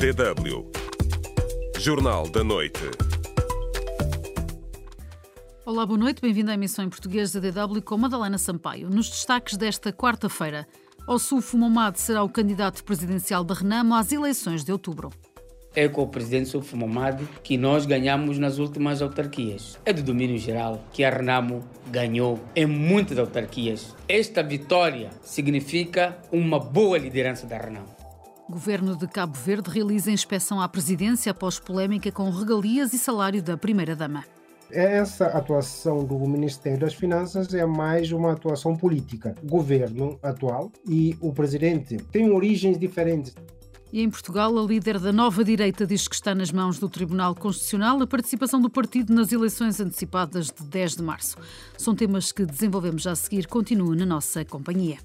DW. Jornal da Noite. Olá, boa noite. Bem-vindo à emissão em português da DW com Madalena Sampaio. Nos destaques desta quarta-feira, Ossufo Momad será o candidato presidencial da Renamo às eleições de outubro. É com o presidente Sufo Momad que nós ganhamos nas últimas autarquias. É do domínio geral que a Renamo ganhou em muitas autarquias. Esta vitória significa uma boa liderança da Renamo. Governo de Cabo Verde realiza inspeção à presidência após polémica com regalias e salário da primeira-dama. Essa atuação do Ministério das Finanças é mais uma atuação política. O governo atual e o presidente têm origens diferentes. E em Portugal, a líder da nova direita diz que está nas mãos do Tribunal Constitucional a participação do partido nas eleições antecipadas de 10 de março. São temas que desenvolvemos já a seguir. Continua na nossa companhia.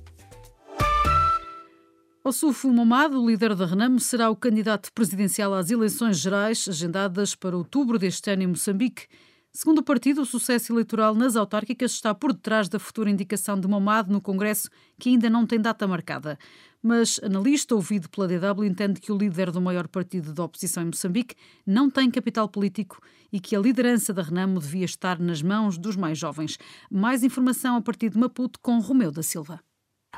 Ossufo Momad, o líder da Renamo, será o candidato presidencial às eleições gerais agendadas para outubro deste ano em Moçambique. Segundo o partido, o sucesso eleitoral nas autárquicas está por detrás da futura indicação de Momad no Congresso, que ainda não tem data marcada. Mas analista ouvido pela DW entende que o líder do maior partido da oposição em Moçambique não tem capital político e que a liderança da Renamo devia estar nas mãos dos mais jovens. Mais informação a partir de Maputo com Romeu da Silva.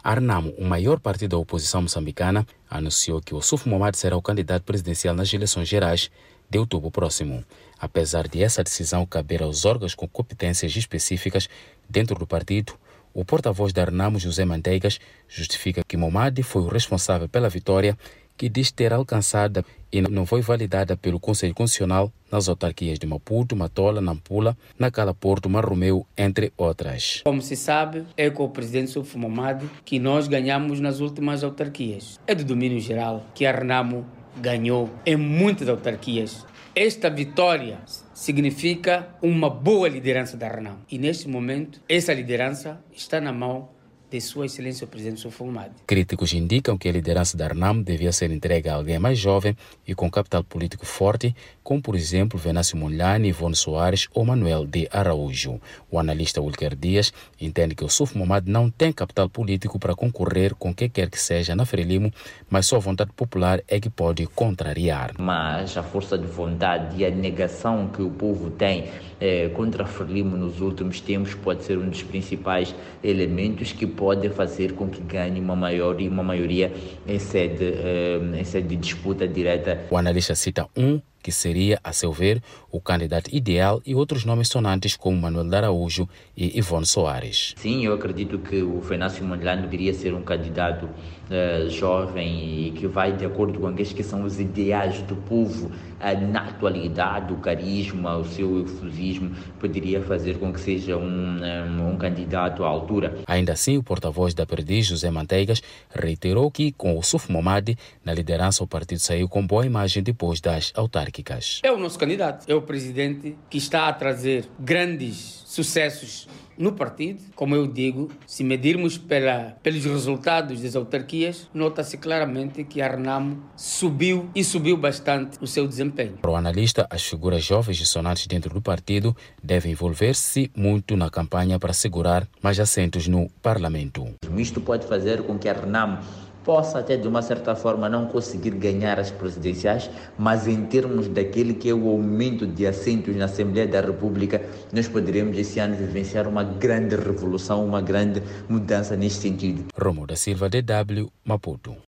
A Renamo, o maior partido da oposição moçambicana, anunciou que o Suf Momad será o candidato presidencial nas eleições gerais de outubro próximo. Apesar de essa decisão caber aos órgãos com competências específicas dentro do partido, o porta-voz da Renamo, José Manteigas, justifica que Momadi foi o responsável pela vitória que diz ter alcançada e não foi validada pelo Conselho Constitucional nas autarquias de Maputo, Matola, Nampula, Nacala Porto, Marromeu, entre outras. Como se sabe, é com o presidente Sufo Momadi que nós ganhamos nas últimas autarquias. É do domínio geral que a Renamo ganhou em muitas autarquias. Esta vitória significa uma boa liderança da Renamo. E neste momento, essa liderança está na mão de Sua Excelência o Presidente Sufumadi. Críticos indicam que a liderança da Renamo devia ser entregue a alguém mais jovem e com capital político forte, como por exemplo Venâncio Munlani, Ivone Soares ou Manuel de Araújo. O analista Wilker Dias entende que o Suf Momad não tem capital político para concorrer com quem quer que seja na Frelimo, mas sua vontade popular é que pode contrariar. Mas a força de vontade e a negação que o povo tem eh, contra a Frelimo nos últimos tempos pode ser um dos principais elementos que pode fazer com que ganhe uma maior uma maioria em sede, eh, em sede de disputa direta. O analista cita um que seria, a seu ver, o candidato ideal e outros nomes sonantes como Manuel Araújo e Ivone Soares. Sim, eu acredito que o Fenácio Mondlane deveria ser um candidato uh, jovem e que vai de acordo com aqueles que são os ideais do povo uh, na atualidade, o carisma, o seu efusismo, poderia fazer com que seja um, um, um candidato à altura. Ainda assim, o porta-voz da Perdiz, José Manteigas, reiterou que com o Suf Momadi na liderança o partido saiu com boa imagem depois das autárquicas. É o nosso candidato, é o presidente que está a trazer grandes sucessos no partido. Como eu digo, se medirmos pela, pelos resultados das autarquias, nota-se claramente que a Renamo subiu e subiu bastante o seu desempenho. Para o analista, as figuras jovens e sonantes dentro do partido devem envolver-se muito na campanha para segurar mais assentos no parlamento. Isto pode fazer com que a Renamo possa até de uma certa forma não conseguir ganhar as presidenciais, mas em termos daquele que é o aumento de assentos na Assembleia da República, nós poderemos esse ano vivenciar uma grande revolução, uma grande mudança neste sentido. Romo da Silva, DW, Maputo.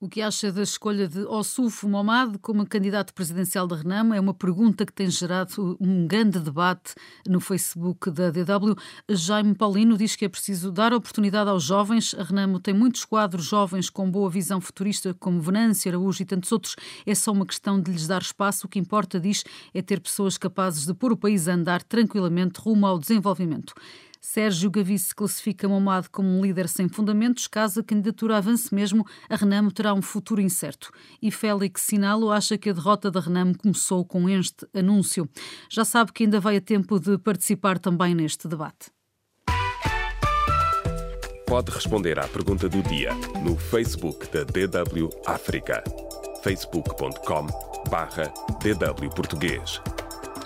O que acha da escolha de Ossufo Momad como candidato presidencial da Renamo? É uma pergunta que tem gerado um grande debate no Facebook da DW. Jaime Paulino diz que é preciso dar oportunidade aos jovens. A Renamo tem muitos quadros jovens com boa visão futurista, como Venâncio, Araújo e tantos outros. É só uma questão de lhes dar espaço. O que importa, diz, é ter pessoas capazes de pôr o país a andar tranquilamente rumo ao desenvolvimento. Sérgio Gavice classifica Momad como um líder sem fundamentos. Caso a candidatura avance mesmo, a Renamo terá um futuro incerto. E Félix Sinalo acha que a derrota da Renamo começou com este anúncio. Já sabe que ainda vai a tempo de participar também neste debate. Pode responder à pergunta do dia no Facebook da DW África. facebook.com barra DW Português.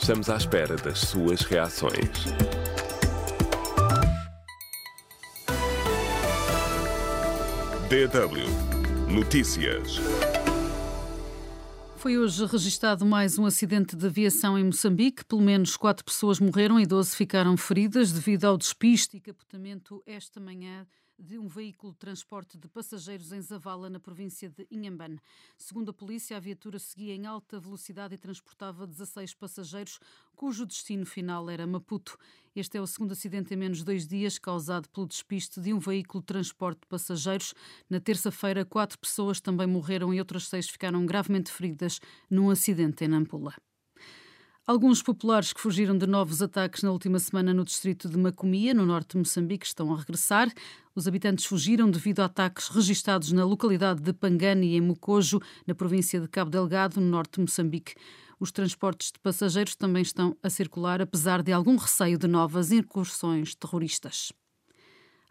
Estamos à espera das suas reações. DW Notícias. Foi hoje registado mais um acidente de aviação em Moçambique. Pelo menos quatro pessoas morreram e 12 ficaram feridas devido ao despiste e capotamento esta manhã de um veículo de transporte de passageiros em Zavala, na província de Inhambane. Segundo a polícia, a viatura seguia em alta velocidade e transportava 16 passageiros, cujo destino final era Maputo. Este é o segundo acidente em menos de dois dias causado pelo despiste de um veículo de transporte de passageiros. Na terça-feira, quatro pessoas também morreram e outras seis ficaram gravemente feridas num acidente em Nampula. Alguns populares que fugiram de novos ataques na última semana no distrito de Macomia, no norte de Moçambique, estão a regressar. Os habitantes fugiram devido a ataques registados na localidade de Pangani, em Mocojo, na província de Cabo Delgado, no norte de Moçambique. Os transportes de passageiros também estão a circular, apesar de algum receio de novas incursões terroristas.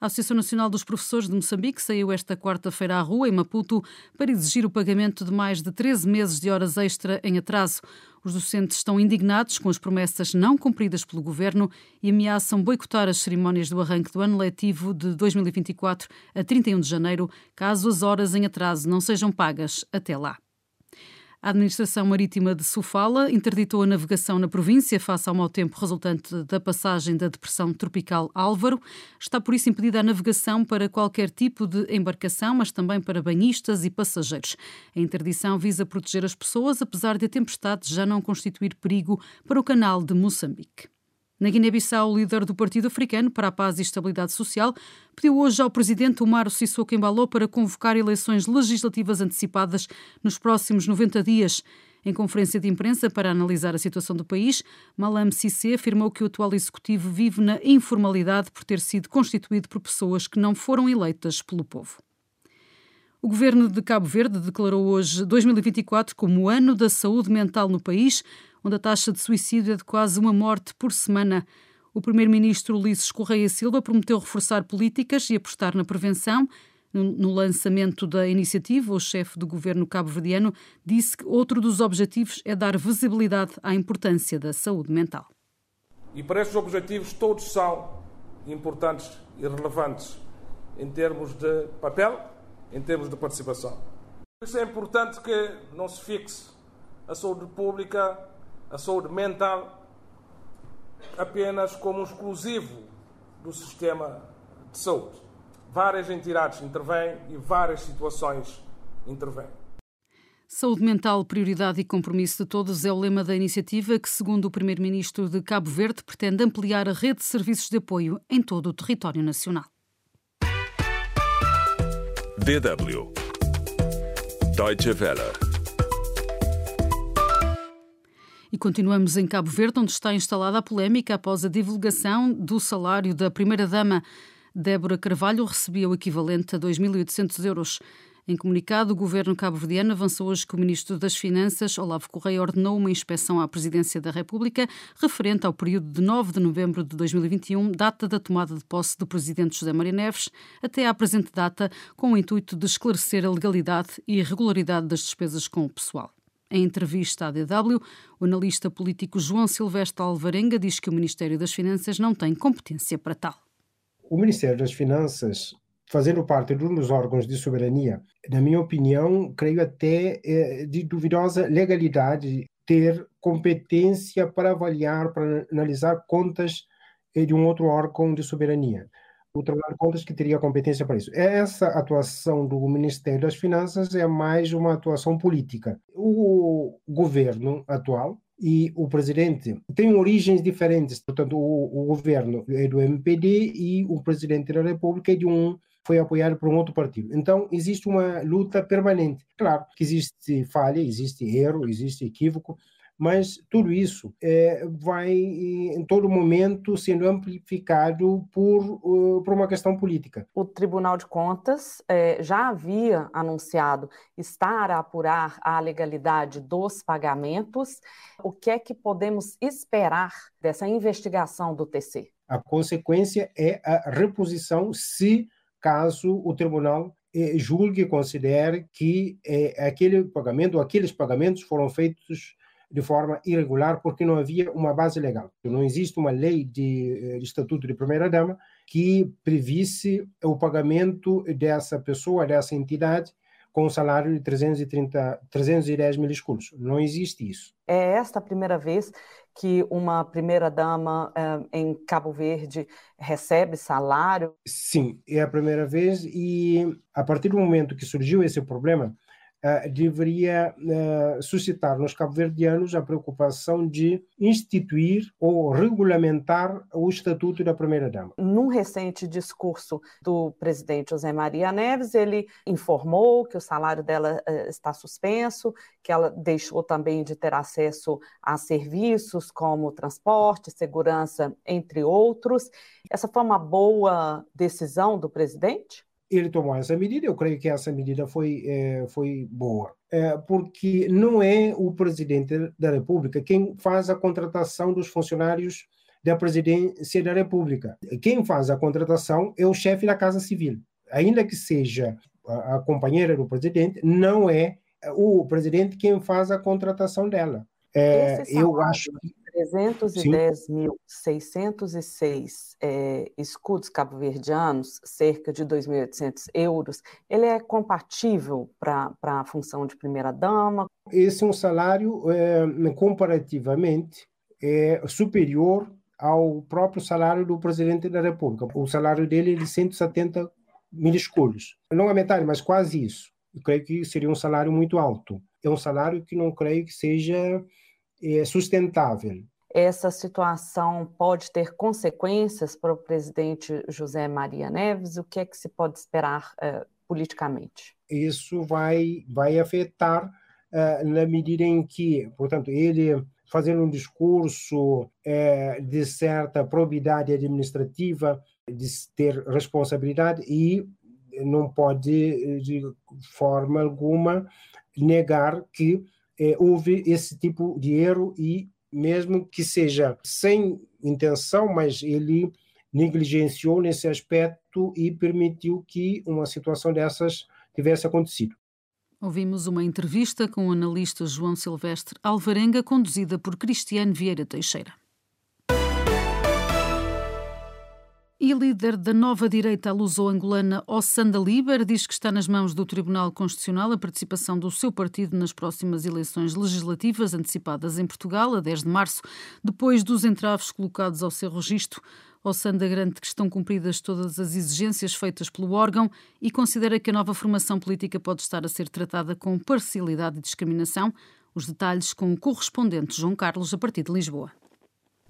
A Associação Nacional dos Professores de Moçambique saiu esta quarta-feira à rua, em Maputo, para exigir o pagamento de mais de 13 meses de horas extra em atraso. Os docentes estão indignados com as promessas não cumpridas pelo governo e ameaçam boicotar as cerimónias do arranque do ano letivo de 2024 a 31 de janeiro, caso as horas em atraso não sejam pagas até lá. A Administração Marítima de Sofala interditou a navegação na província face ao mau tempo resultante da passagem da depressão tropical Álvaro. Está por isso impedida a navegação para qualquer tipo de embarcação, mas também para banhistas e passageiros. A interdição visa proteger as pessoas, apesar de a tempestade já não constituir perigo para o canal de Moçambique. Na Guiné-Bissau, o líder do Partido Africano para a Paz e Estabilidade Social pediu hoje ao presidente Omar Sissoko Embaló para convocar eleições legislativas antecipadas nos próximos 90 dias. Em conferência de imprensa para analisar a situação do país, Malam Cissé afirmou que o atual executivo vive na informalidade por ter sido constituído por pessoas que não foram eleitas pelo povo. O governo de Cabo Verde declarou hoje 2024 como o ano da saúde mental no país, onde a taxa de suicídio é de quase uma morte por semana. O primeiro-ministro Ulisses Correia Silva prometeu reforçar políticas e apostar na prevenção. No lançamento da iniciativa, o chefe do governo cabo-verdiano disse que outro dos objetivos é dar visibilidade à importância da saúde mental. E para estes objetivos, todos são importantes e relevantes em termos de papel, em termos de participação. Por isso é importante que não se fixe a saúde pública a saúde mental apenas como um exclusivo do sistema de saúde. Várias entidades intervêm e várias situações intervêm. Saúde mental, prioridade e compromisso de todos é o lema da iniciativa que, segundo o Primeiro-Ministro de Cabo Verde, pretende ampliar a rede de serviços de apoio em todo o território nacional. DW Deutsche Welle E continuamos em Cabo Verde, onde está instalada a polémica após a divulgação do salário da primeira-dama. Débora Carvalho recebia o equivalente a 2.800 euros. Em comunicado, o governo cabo-verdiano avançou hoje que o ministro das Finanças, Olavo Correia, ordenou uma inspeção à presidência da República referente ao período de 9 de novembro de 2021, data da tomada de posse do presidente José Maria Neves, até à presente data, com o intuito de esclarecer a legalidade e regularidade das despesas com o pessoal. Em entrevista à DW, o analista político João Silvestre Alvarenga diz que o Ministério das Finanças não tem competência para tal. O Ministério das Finanças, fazendo parte de um dos órgãos de soberania, na minha opinião, creio até é, de duvidosa legalidade ter competência para avaliar, para analisar contas de um outro órgão de soberania o Tribunal de Contas que teria competência para isso. Essa atuação do Ministério das Finanças é mais uma atuação política. O governo atual e o presidente têm origens diferentes. Portanto, o, o governo é do MPD e o presidente da República é de um foi apoiado por um outro partido. Então, existe uma luta permanente. Claro que existe falha, existe erro, existe equívoco, mas tudo isso é, vai em todo momento sendo amplificado por, uh, por uma questão política. O Tribunal de Contas é, já havia anunciado estar a apurar a legalidade dos pagamentos. O que é que podemos esperar dessa investigação do TC? A consequência é a reposição se caso o tribunal eh, julgue, considere que eh, aquele pagamento ou aqueles pagamentos foram feitos de forma irregular porque não havia uma base legal. Não existe uma lei de, eh, de estatuto de primeira-dama que previsse o pagamento dessa pessoa, dessa entidade, com um salário de 330, 310 mil escudos. Não existe isso. É esta a primeira vez que uma primeira-dama eh, em Cabo Verde recebe salário? Sim, é a primeira vez e a partir do momento que surgiu esse problema, uh, deveria uh, suscitar nos cabo-verdianos a preocupação de instituir ou regulamentar o Estatuto da Primeira-Dama. Num recente discurso do presidente José Maria Neves, ele informou que o salário dela uh, está suspenso, que ela deixou também de ter acesso a serviços como transporte, segurança, entre outros. Essa foi uma boa decisão do presidente? Ele tomou essa medida, eu creio que essa medida foi, é, foi boa, é, porque não é o presidente da República quem faz a contratação dos funcionários da presidência da República. Quem faz a contratação é o chefe da Casa Civil. Ainda que seja a, a companheira do presidente, não é o presidente quem faz a contratação dela. É, eu acho que 310.606 é, escudos cabo-verdianos, cerca de 2.800 euros, ele é compatível para a função de primeira-dama? Esse é um salário, é, comparativamente, é superior ao próprio salário do presidente da República. O salário dele é de 170 mil escudos. Não a metade, mas quase isso. Eu creio que seria um salário muito alto. É um salário que não creio que seja é, sustentável. Essa situação pode ter consequências para o presidente José Maria Neves? O que é que se pode esperar uh, politicamente? Isso vai, vai afetar uh, na medida em que, portanto, ele fazendo um discurso uh, de certa probidade administrativa, de ter responsabilidade e não pode, de forma alguma, negar que é, houve esse tipo de erro e mesmo que seja sem intenção, mas ele negligenciou nesse aspecto e permitiu que uma situação dessas tivesse acontecido. Ouvimos uma entrevista com o analista João Silvestre Alvarenga, conduzida por Cristiano Vieira Teixeira. E líder da nova direita luso-angolana, Ossanda Liber, diz que está nas mãos do Tribunal Constitucional a participação do seu partido nas próximas eleições legislativas antecipadas em Portugal, a 10 de março, depois dos entraves colocados ao seu registro. Ossanda garante que estão cumpridas todas as exigências feitas pelo órgão e considera que a nova formação política pode estar a ser tratada com parcialidade e discriminação. Os detalhes com o correspondente João Carlos, a partir de Lisboa.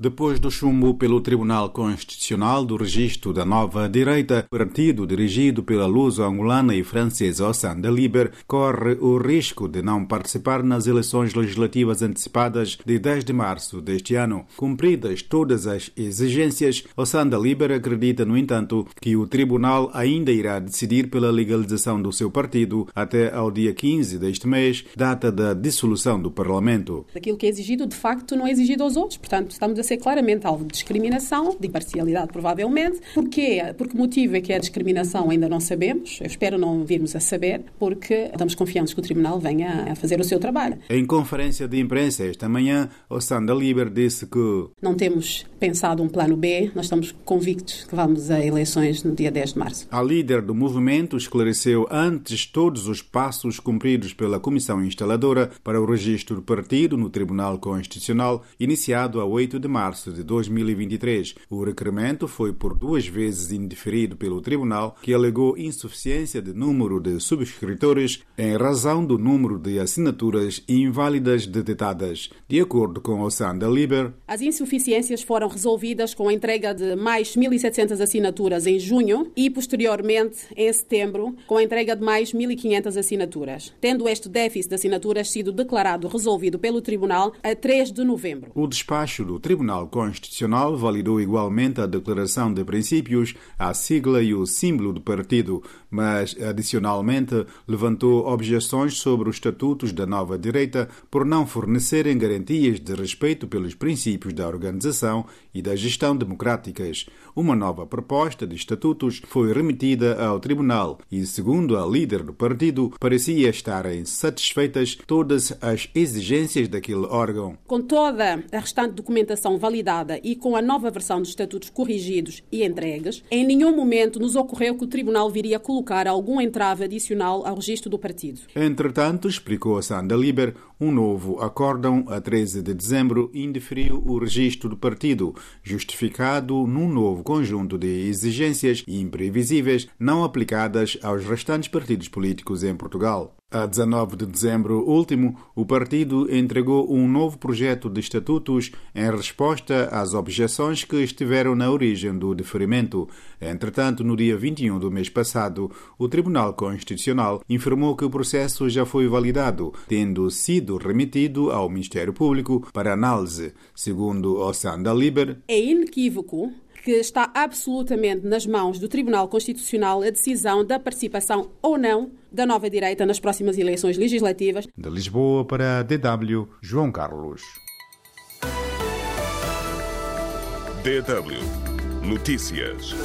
Depois do chumbo pelo Tribunal Constitucional do registro da nova direita, partido dirigido pela luso-angolana e francesa Ossanda Liber corre o risco de não participar nas eleições legislativas antecipadas de 10 de março deste ano. Cumpridas todas as exigências, Ossanda Liber acredita, no entanto, que o tribunal ainda irá decidir pela legalização do seu partido até ao dia 15 deste mês, data da dissolução do Parlamento. Aquilo que é exigido, de facto, não é exigido aos outros. Portanto, estamos a ser claramente alvo de discriminação, de imparcialidade provavelmente. Porquê? Por que motivo é que é a discriminação ainda não sabemos. Eu espero não virmos a saber, porque estamos confiantes que o Tribunal venha a fazer o seu trabalho. Em conferência de imprensa esta manhã, o Sandra Liber disse que não temos pensado um plano B, nós estamos convictos que vamos a eleições no dia 10 de março. A líder do movimento esclareceu antes todos os passos cumpridos pela comissão instaladora para o registro do partido no Tribunal Constitucional, iniciado a 8 de março março de 2023. O requerimento foi por duas vezes indeferido pelo tribunal, que alegou insuficiência de número de subscritores em razão do número de assinaturas inválidas detectadas. De acordo com o Sanda Liber, as insuficiências foram resolvidas com a entrega de mais 1.700 assinaturas em junho e, posteriormente, em setembro, com a entrega de mais 1.500 assinaturas, tendo este déficit de assinaturas sido declarado resolvido pelo Tribunal a 3 de novembro. O despacho do Tribunal Tribunal Constitucional validou igualmente a Declaração de Princípios, a sigla e o símbolo do partido, mas, adicionalmente, levantou objeções sobre os estatutos da nova direita por não fornecerem garantias de respeito pelos princípios da organização e da gestão democráticas. Uma nova proposta de estatutos foi remetida ao Tribunal e, segundo a líder do partido, parecia estarem satisfeitas todas as exigências daquele órgão. Com toda a restante documentação Validada e com a nova versão dos estatutos corrigidos e entregues, em nenhum momento nos ocorreu que o Tribunal viria colocar algum entrave adicional ao registro do partido. Entretanto, explicou Sanda Liber, um novo acórdão a 13 de dezembro indeferiu o registro do partido, justificado num novo conjunto de exigências imprevisíveis não aplicadas aos restantes partidos políticos em Portugal. A 19 de dezembro último, o partido entregou um novo projeto de estatutos em resposta às objeções que estiveram na origem do deferimento. Entretanto, no dia 21 do mês passado, o Tribunal Constitucional informou que o processo já foi validado, tendo sido remetido ao Ministério Público para análise. Segundo Ossanda Liber, é inequívoco que está absolutamente nas mãos do Tribunal Constitucional a decisão da participação ou não da nova direita nas próximas eleições legislativas. De Lisboa para a DW, João Carlos. DW Notícias.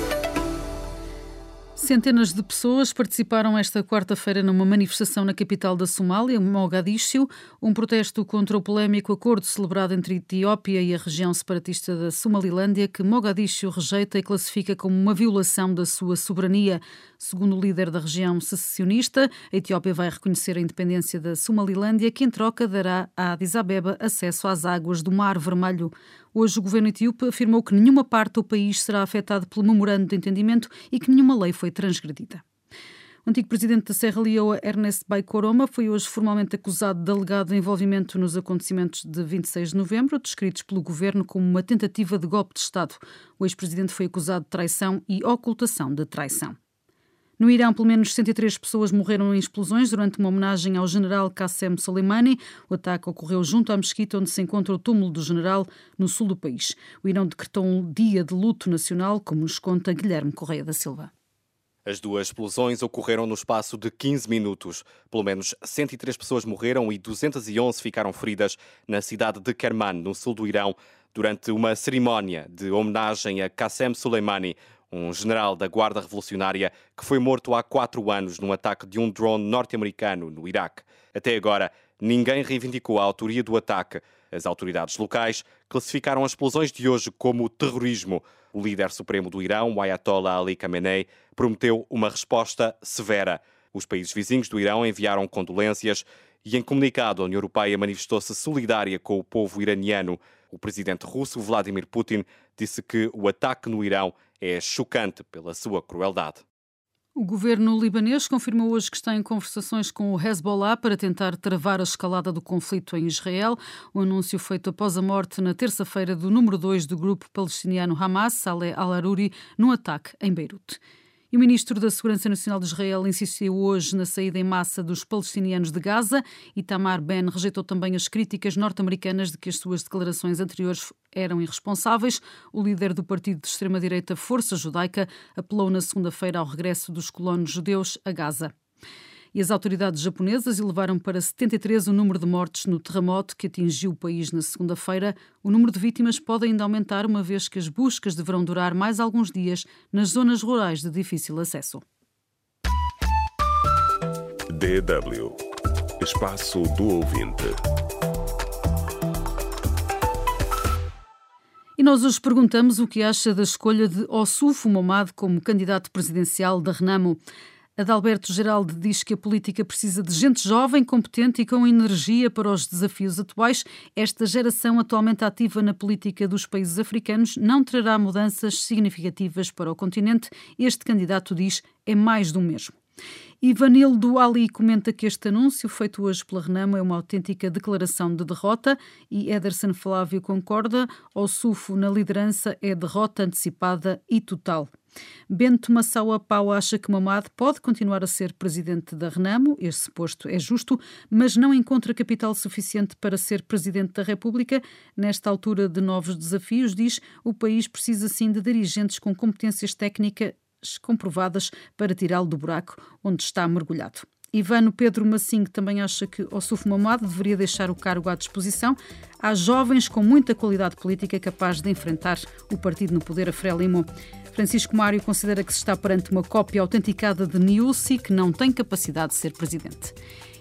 Centenas de pessoas participaram esta quarta-feira numa manifestação na capital da Somália, Mogadíscio, um protesto contra o polémico acordo celebrado entre a Etiópia e a região separatista da Somalilândia, que Mogadíscio rejeita e classifica como uma violação da sua soberania. Segundo o líder da região secessionista, a Etiópia vai reconhecer a independência da Somalilândia, que em troca dará a Addis Abeba acesso às águas do Mar Vermelho. Hoje, o governo etíope afirmou que nenhuma parte do país será afetada pelo memorando de entendimento e que nenhuma lei foi transgredida. O antigo presidente da Serra Leoa, Ernest Baikoroma, foi hoje formalmente acusado de alegado envolvimento nos acontecimentos de 26 de novembro, descritos pelo governo como uma tentativa de golpe de Estado. O ex-presidente foi acusado de traição e ocultação de traição. No Irão, pelo menos 103 pessoas morreram em explosões durante uma homenagem ao general Qassem Soleimani. O ataque ocorreu junto à mesquita onde se encontra o túmulo do general, no sul do país. O Irão decretou um dia de luto nacional, como nos conta Guilherme Correia da Silva. As duas explosões ocorreram no espaço de 15 minutos. Pelo menos 103 pessoas morreram e 211 ficaram feridas na cidade de Kerman, no sul do Irão, durante uma cerimónia de homenagem a Qassem Soleimani, um general da Guarda Revolucionária que foi morto há quatro anos num ataque de um drone norte-americano no Iraque. Até agora, ninguém reivindicou a autoria do ataque. As autoridades locais classificaram as explosões de hoje como terrorismo. O líder supremo do Irão, o Ayatollah Ali Khamenei, prometeu uma resposta severa. Os países vizinhos do Irão enviaram condolências e, em comunicado, a União Europeia manifestou-se solidária com o povo iraniano. O presidente russo, Vladimir Putin, disse que o ataque no Irão é chocante pela sua crueldade. O governo libanês confirmou hoje que está em conversações com o Hezbollah para tentar travar a escalada do conflito em Israel. O anúncio feito após a morte na terça-feira do número 2 do grupo palestiniano Hamas, Saleh al-Aruri, num ataque em Beirute. O ministro da Segurança Nacional de Israel insistiu hoje na saída em massa dos palestinianos de Gaza. e Tamar Ben rejeitou também as críticas norte-americanas de que as suas declarações anteriores eram irresponsáveis. O líder do partido de extrema-direita Força Judaica apelou na segunda-feira ao regresso dos colonos judeus a Gaza e as autoridades japonesas elevaram para 73 o número de mortes no terremoto que atingiu o país na segunda-feira. O número de vítimas pode ainda aumentar, uma vez que as buscas deverão durar mais alguns dias nas zonas rurais de difícil acesso. DW Espaço do Ouvinte. E nós hoje perguntamos o que acha da escolha de Ossufo Momad como candidato presidencial da Renamo. Adalberto Geraldo diz que a política precisa de gente jovem, competente e com energia para os desafios atuais. Esta geração atualmente ativa na política dos países africanos não trará mudanças significativas para o continente. Este candidato diz é mais do mesmo. Ivanildo Ali comenta que este anúncio, feito hoje pela Renamo, é uma autêntica declaração de derrota e Ederson Flávio concorda. O SUFO na liderança é derrota antecipada e total. Bento Massaua Pau acha que Mamad pode continuar a ser presidente da Renamo, esse posto é justo, mas não encontra capital suficiente para ser presidente da República. Nesta altura de novos desafios, diz, o país precisa sim de dirigentes com competências comprovadas para tirá-lo do buraco onde está mergulhado. Ivano Pedro Massinho também acha que Ossuf Mamad deveria deixar o cargo à disposição. Há jovens com muita qualidade política capazes de enfrentar o partido no poder a Frelimo. Francisco Mário considera que se está perante uma cópia autenticada de Niusi que não tem capacidade de ser presidente.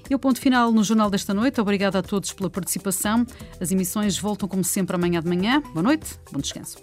E o ponto final no Jornal desta noite. Obrigada a todos pela participação. As emissões voltam, como sempre, amanhã de manhã. Boa noite, bom descanso.